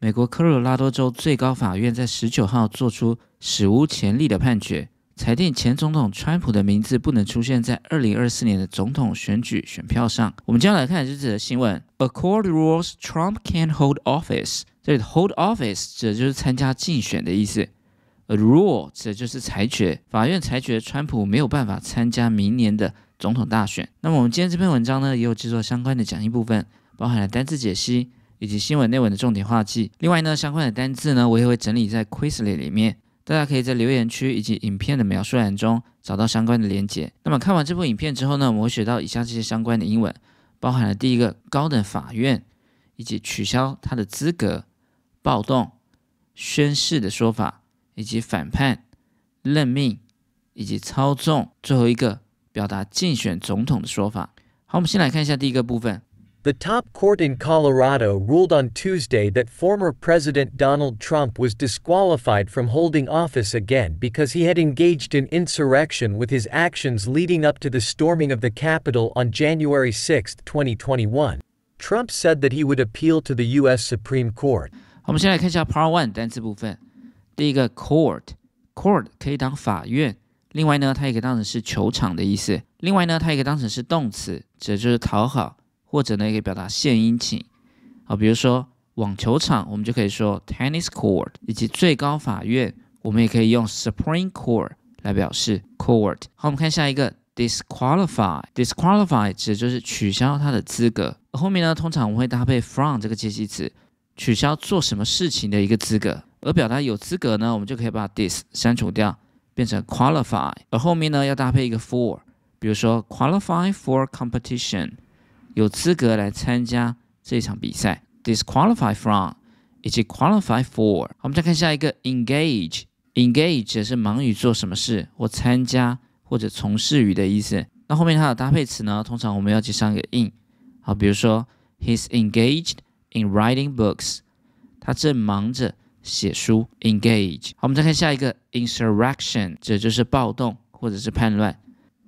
美国科罗拉多州最高法院在十九号做出史无前例的判决，裁定前总统川普的名字不能出现在二零二四年的总统选举选票上。我们将来看这则新闻：A court rules Trump can't hold office。这里的 hold office 指的就是参加竞选的意思，a rule 指的就是裁决。法院裁决川普没有办法参加明年的总统大选。那么我们今天这篇文章呢，也有制作相关的讲义部分，包含了单字解析。以及新闻内文的重点话记。另外呢，相关的单字呢，我也会整理在 Quizlet 里面，大家可以在留言区以及影片的描述栏中找到相关的连结。那么看完这部影片之后呢，我们会学到以下这些相关的英文，包含了第一个高等法院以及取消他的资格、暴动、宣誓的说法，以及反叛、任命以及操纵。最后一个表达竞选总统的说法。好，我们先来看一下第一个部分。The top court in Colorado ruled on Tuesday that former President Donald Trump was disqualified from holding office again because he had engaged in insurrection with his actions leading up to the storming of the Capitol on January 6, 2021. Trump said that he would appeal to the U.S. Supreme Court. 我们先来看一下 Part One 单词部分。第一个 court，court 可以当法院，另外呢，它也可以当成是球场的意思。另外呢，它也可以当成是动词，指的就是讨好。 或者呢，也可以表达献殷勤啊，比如说网球场，我们就可以说 tennis court，以及最高法院，我们也可以用 Supreme Court 来表示 court。好，我们看下一个 disqualify，disqualify 指的就是取消他的资格。后面呢，通常我们会搭配 from 这个介系词，取消做什么事情的一个资格。而表达有资格呢，我们就可以把 dis 删除掉，变成 qualify。而后面呢，要搭配一个 for，比如说 qualify for competition。有资格来参加这场比赛，disqualify from 以及 qualify for。我们再看下一个，engage，engage 是忙于做什么事或参加或者从事于的意思。那后面它的搭配词呢，通常我们要接上一个 in。好，比如说 he's engaged in writing books，他正忙着写书，engage。好，我们再看下一个，insurrection，这就是暴动或者是叛乱。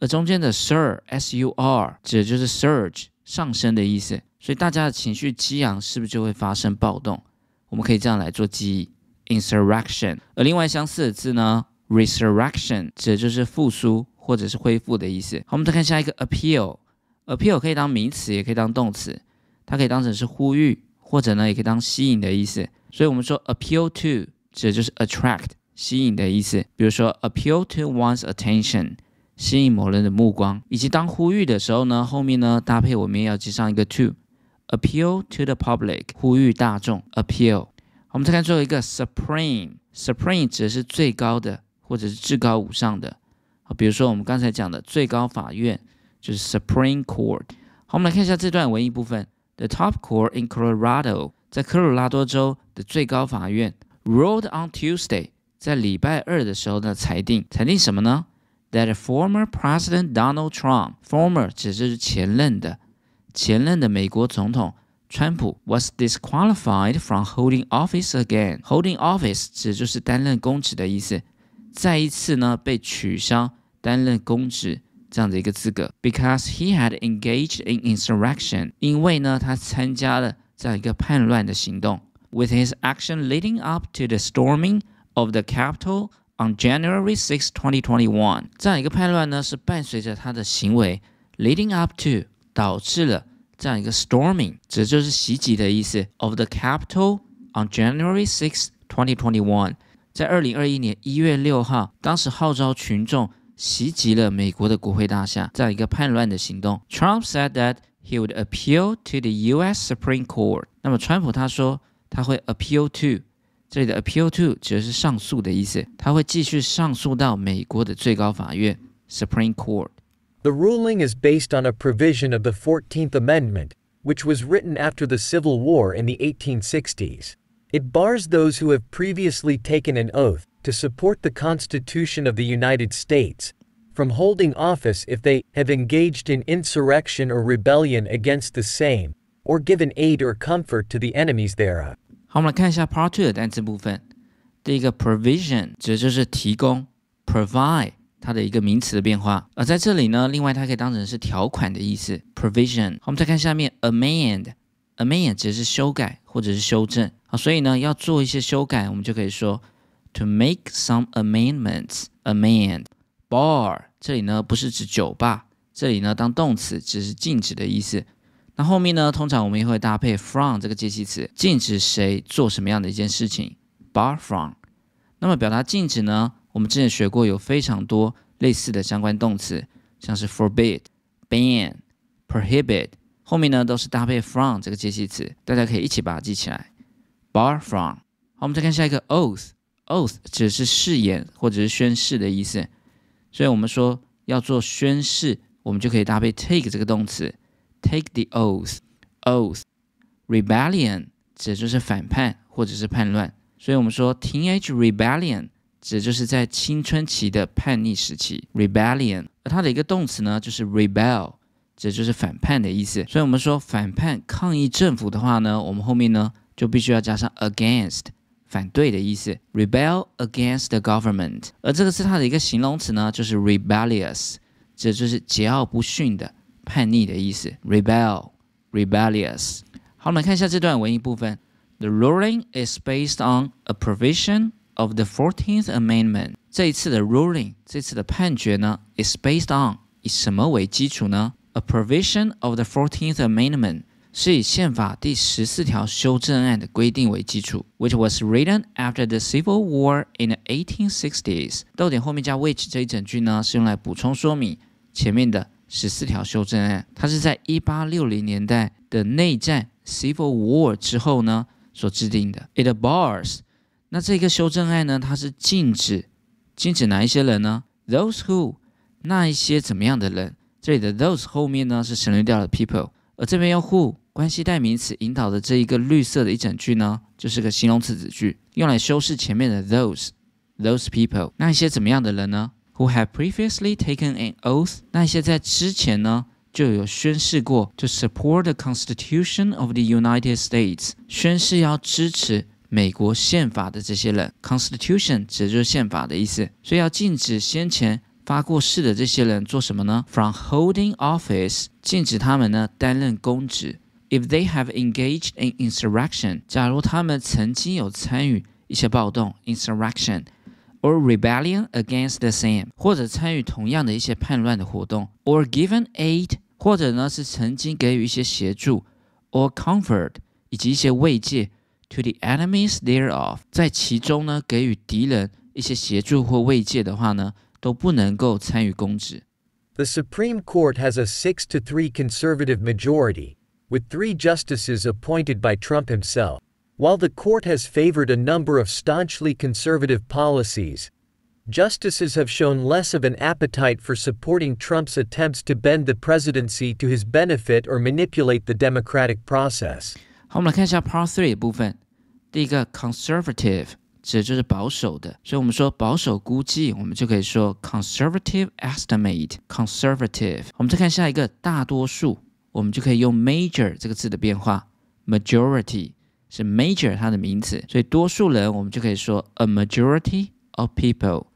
而中间的 sur，s-u-r，指就是 surge。上升的意思，所以大家的情绪激昂，是不是就会发生暴动？我们可以这样来做记忆：insurrection。而另外相似的字呢，resurrection，指的就是复苏或者是恢复的意思。好，我们再看下一个 appeal，appeal 可以当名词，也可以当动词，它可以当成是呼吁，或者呢，也可以当吸引的意思。所以我们说 appeal to，指的就是 attract，吸引的意思。比如说 appeal to one's attention。吸引某人的目光，以及当呼吁的时候呢，后面呢搭配我们也要接上一个 to，appeal to the public，呼吁大众，appeal。我们再看最后一个 supreme，supreme 指的是最高的或者是至高无上的。好，比如说我们刚才讲的最高法院就是 Supreme Court。好，我们来看一下这段文艺部分，The top court in Colorado，在科罗拉多州的最高法院 ruled on Tuesday，在礼拜二的时候呢裁定，裁定什么呢 ？that former President Donald Trump, former 指的是前任的，前任的美国总统川普 was disqualified from holding office again. Holding office 指的就是担任公职的意思，再一次呢被取消担任公职这样的一个资格，because he had engaged in insurrection，因为呢他参加了这样一个叛乱的行动，with his action leading up to the storming of the Capitol On January 6, 2021，这样一个叛乱呢，是伴随着他的行为，leading up to，导致了这样一个 storming，指的就是袭击的意思，of the capital on January 6, 2021，在二零二一年一月六号，当时号召群众袭击了美国的国会大厦，这样一个叛乱的行动。Trump said that he would appeal to the U.S. Supreme Court。那么川普他说他会 appeal to。这里的 appeal to 指的是上诉的意思，他会继续上诉到美国的最高法院 Supreme Court。The ruling is based on a provision of the 14th Amendment, which was written after the Civil War in the 1860s. It bars those who have previously taken an oath to support the Constitution of the United States from holding office if they have engaged in insurrection or rebellion against the same, or given aid or comfort to the enemies thereof. 好，我们来看一下 Part Two 的单词部分。第一个 provision 指的就是提供，provide 它的一个名词的变化。而在这里呢，另外它可以当成是条款的意思，provision。好，我们再看下面 amend amend 指的是修改或者是修正。好，所以呢，要做一些修改，我们就可以说 to make some amendments。amend bar 这里呢不是指酒吧，这里呢当动词只是禁止的意思。那后面呢，通常我们也会搭配 from 这个介系词，禁止谁做什么样的一件事情。bar from。那么表达禁止呢，我们之前学过有非常多类似的相关动词，像是 forbid、ban、prohibit，后面呢都是搭配 from 这个介系词，大家可以一起把它记起来。bar from。好，我们再看下一个 oath。oath 指的是誓言或者是宣誓的意思，所以我们说要做宣誓，我们就可以搭配 take 这个动词，take the oath。oath rebellion 指的就是反叛或者是叛乱，所以我们说 teenage rebellion 指的就是在青春期的叛逆时期。rebellion 而它的一个动词呢，就是 rebel，指的就是反叛的意思。所以我们说反叛抗议政府的话呢，我们后面呢就必须要加上 against。反对的意思，rebel against the government。而这个是它的一个形容词呢，就是 rebellious，这就是桀骜不驯的、叛逆的意思。rebel，rebellious。好，我们来看一下这段文艺部分。The ruling is based on a provision of the Fourteenth Amendment。这一次的 ruling，这次的判决呢，is based on 以什么为基础呢？A provision of the Fourteenth Amendment。是以宪法第十四条修正案的规定为基础，which was written after the Civil War in the 1860s。逗点后面加 which 这一整句呢，是用来补充说明前面的 十四条修正案。它是在一八六零年代的内战 Civil War 之后呢所制定的。It bars，那这个修正案呢，它是禁止禁止哪一些人呢？Those who，那一些怎么样的人？这里的 those 后面呢是省略掉了 people，而这边用 who。关系代名词引导的这一个绿色的一整句呢，就是个形容词子句，用来修饰前面的 those those people。那一些怎么样的人呢 ？Who have previously taken an oath？那一些在之前呢就有宣誓过，to support the Constitution of the United States，宣誓要支持美国宪法的这些人。Constitution 指的就是宪法的意思，所以要禁止先前发过誓的这些人做什么呢？From holding office，禁止他们呢担任公职。If they have engaged in insurrection，假如他们曾经有参与一些暴动 （insurrection） or rebellion against the same，或者参与同样的一些叛乱的活动，or given aid，或者呢是曾经给予一些协助，or comfort，以及一些慰藉 to the enemies thereof，在其中呢给予敌人一些协助或慰藉的话呢，都不能够参与公职。The Supreme Court has a six to three conservative majority with three justices appointed by Trump himself. While the court has favored a number of staunchly conservative policies, justices have shown less of an appetite for supporting Trump's attempts to bend the presidency to his benefit or manipulate the democratic process. 好，我们来看一下 Part Three 的部分。第一个 conservative 指的就是保守的，所以我们说保守估计，我们就可以说 conservative estimate。conservative。我们再看下一个大多数。我们就可以用 major 这个字的变化，majority 是 major 它的名词，所以多数人我们就可以说 a majority of people。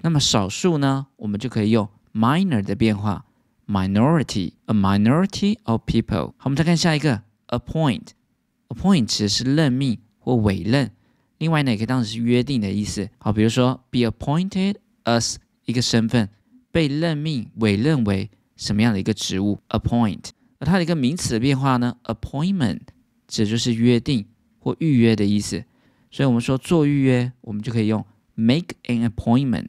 那么少数呢，我们就可以用 minor 的变化，minority，a minority of people。好，我们再看下一个 appoint，appoint 指的是任命或委任，另外呢也可以当成是约定的意思。好，比如说 be appointed as 一个身份，被任命委任为什么样的一个职务，appoint。而它的一个名词的变化呢，appointment 指就是约定或预约的意思，所以我们说做预约，我们就可以用 make an appointment。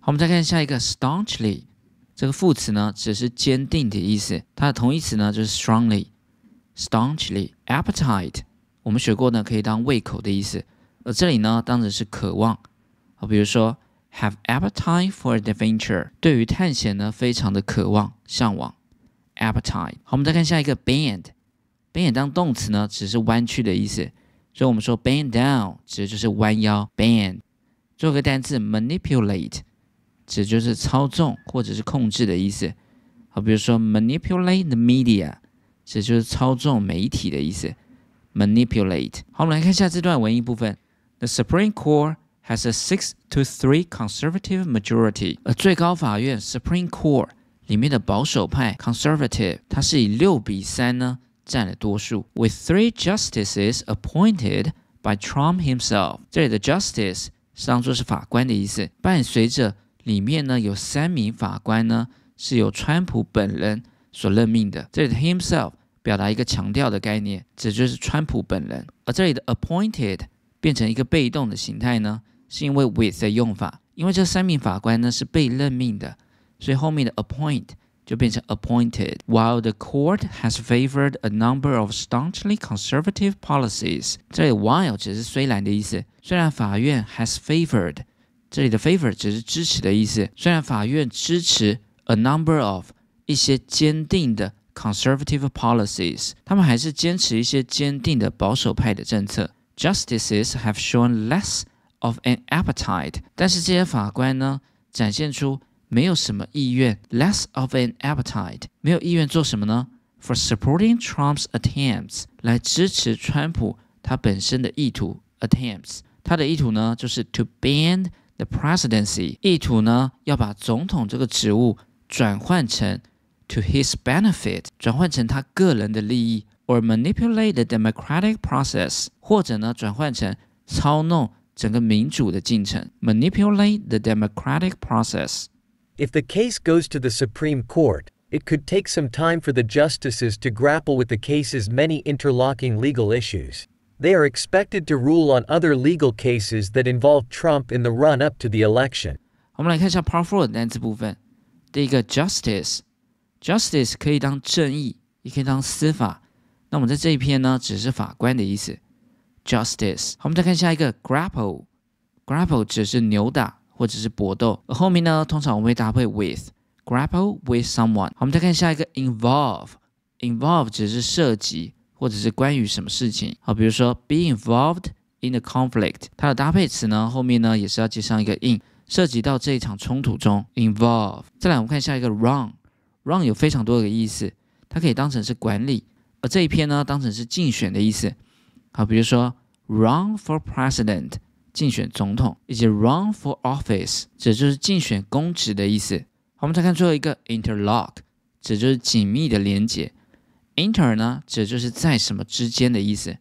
好，我们再看下一个 staunchly 这个副词呢，只是坚定的意思，它的同义词呢就是 strongly。staunchly appetite 我们学过呢，可以当胃口的意思，而这里呢当成是渴望。好，比如说 have appetite for adventure，对于探险呢非常的渴望向往。appetite。好，我们再看下一个 bend，bend 当动词呢，只是弯曲的意思，所以我们说 bend down 指的就是弯腰。bend 最后个单词 manipulate 指就是操纵或者是控制的意思。好，比如说 manipulate the media 指就是操纵媒体的意思。manipulate。好，我们来看一下这段文艺部分。The Supreme Court has a six to three conservative majority。而最高法院 Supreme Court 里面的保守派 （conservative） 它是以六比三呢占了多数。With three justices appointed by Trump himself，这里的 justice 是当做是法官的意思，伴随着里面呢有三名法官呢是由川普本人所任命的。这里的 himself 表达一个强调的概念，指就是川普本人。而这里的 appointed 变成一个被动的形态呢，是因为 with 的用法，因为这三名法官呢是被任命的，所以后面的 appoint 就变成 appointed. While the court has favored a number of staunchly conservative policies，这里 while 只是虽然的意思。虽然法院 has favored，这里的 favor 只是支持的意思。虽然法院支持 a number of 一些坚定的 conservative policies，他们还是坚持一些坚定的保守派的政策。Justices have shown less of an appetite，但是这些法官呢，展现出 没有什么意愿，less of an appetite，没有意愿做什么呢？For supporting Trump's attempts，来支持川普他本身的意图，attempts，他的意图呢就是 to ban the presidency，意图呢要把总统这个职务转换成 to his benefit，转换成他个人的利益，or manipulate the democratic process，或者呢转换成操弄整个民主的进程，manipulate the democratic process。 If the case goes to the Supreme Court, it could take some time for the justices to grapple with the case's many interlocking legal issues. They are expected to rule on other legal cases that involve Trump in the run up to the election. 我们来看一下 Part Four 的单词部分。第一个 justice，justice 可以当正义，也可以当司法。那我们在这一篇呢，只是法官的意思。justice。好，我们再看下一个 grapple，grapple 指是扭打。 或者是搏斗，而后面呢，通常我们会搭配 with grapple with someone。我们再看下一个 involve，involve 只是涉及或者是关于什么事情。好，比如说 be involved in the conflict，它的搭配词呢，后面呢也是要接上一个 in，涉及到这一场冲突中 involve。再来，我们看下一个 run，run 有非常多的意思，它可以当成是管理，而这一篇呢，当成是竞选的意思。好，比如说 run for president。竞选总统，以及 run for office，这就是竞选公职的意思。好，我们再看最后一个 interlock，这就是紧密的连接。inter 呢，指就是在什么之间的意思。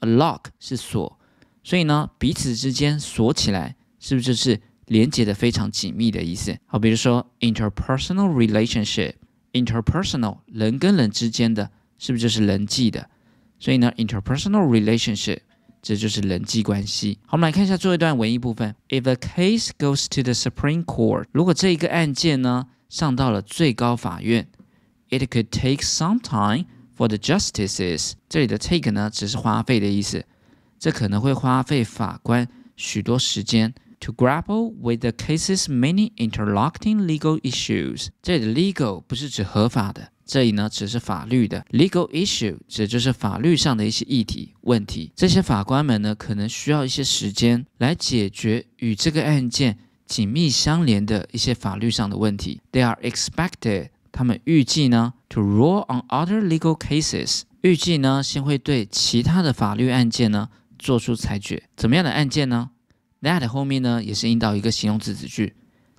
a lock 是锁，所以呢，彼此之间锁起来，是不是就是连接的非常紧密的意思？好，比如说 interpersonal relationship，interpersonal 人跟人之间的，是不是就是人际的？所以呢，interpersonal relationship。这就是人际关系。好，我们来看一下最后一段文艺部分。If a case goes to the Supreme Court，如果这一个案件呢上到了最高法院，it could take some time for the justices。这里的 take 呢只是花费的意思，这可能会花费法官许多时间。To grapple with the case's many interlocking legal issues，这里的 legal 不是指合法的。这里呢，只是法律的 legal issue，指就是法律上的一些议题问题。这些法官们呢，可能需要一些时间来解决与这个案件紧密相连的一些法律上的问题。They are expected，他们预计呢，to rule on other legal cases，预计呢，先会对其他的法律案件呢做出裁决。怎么样的案件呢？That 后面呢，也是引导一个形容词子句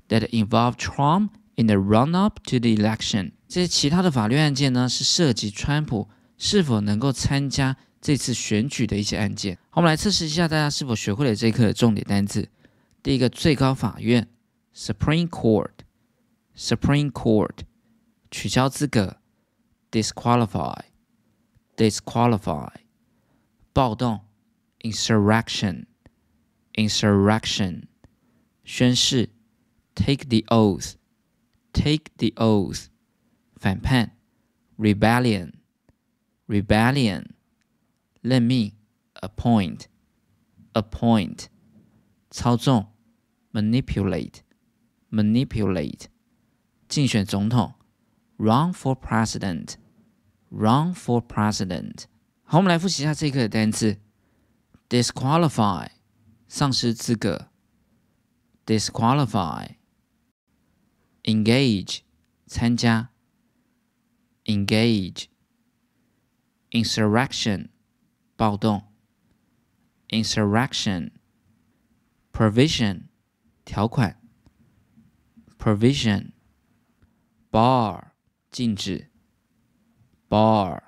，that involve Trump in the run-up to the election。这些其他的法律案件呢，是涉及川普是否能够参加这次选举的一些案件。好，我们来测试一下大家是否学会了这一课的重点单词。第一个，最高法院 （Supreme Court），Supreme Court，取消资格 （disqualify），disqualify，暴动 （insurrection），insurrection，宣誓 （take the oath），take the oath。反叛，rebellion，rebellion，任命，appoint，appoint，操纵，manipulate，manipulate，竞选总统，run for president，run for president。好，我们来复习一下这一课的单词：disqualify，丧失资格；disqualify，engage，参加。 engage insurrection 暴动 insurrection provision 条款 provision bar 禁止 bar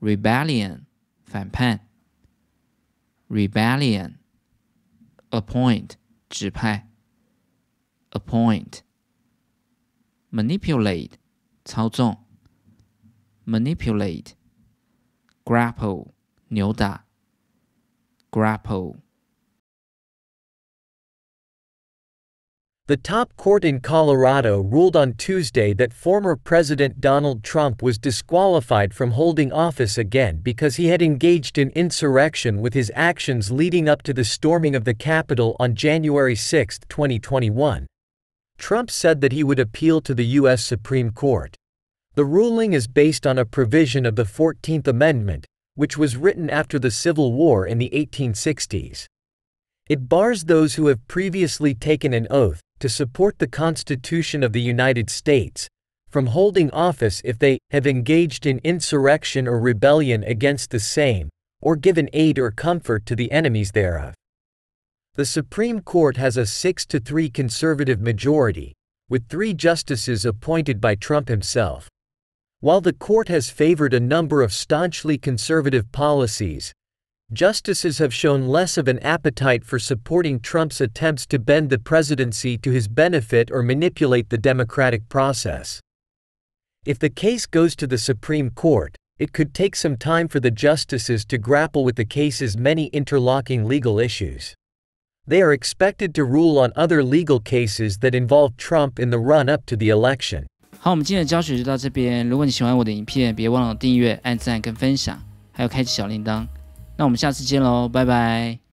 rebellion 反叛，rebellion appoint 指派，appoint manipulate 操纵，manipulate grapple 扭打，grapple The top court in Colorado ruled on Tuesday that former President Donald Trump was disqualified from holding office again because he had engaged in insurrection with his actions leading up to the storming of the Capitol on January 6, 2021. Trump said that he would appeal to the U.S. Supreme Court. The ruling is based on a provision of the 14th Amendment, which was written after the Civil War in the 1860s. It bars those who have previously taken an oath to support the Constitution of the United States, from holding office if they have engaged in insurrection or rebellion against the same, or given aid or comfort to the enemies thereof. The Supreme Court has a 6 to 3 conservative majority, with three justices appointed by Trump himself. While the court has favored a number of staunchly conservative policies, Justices have shown less of an appetite for supporting Trump's attempts to bend the presidency to his benefit or manipulate the democratic process. If the case goes to the Supreme Court, it could take some time for the justices to grapple with the case's many interlocking legal issues. They are expected to rule on other legal cases that involve Trump in the run up to the election. 好，我们今天的教学就到这边。如果你喜欢我的影片，别忘了订阅、按赞跟分享，还有开启小铃铛。那我们下次见喽，拜拜。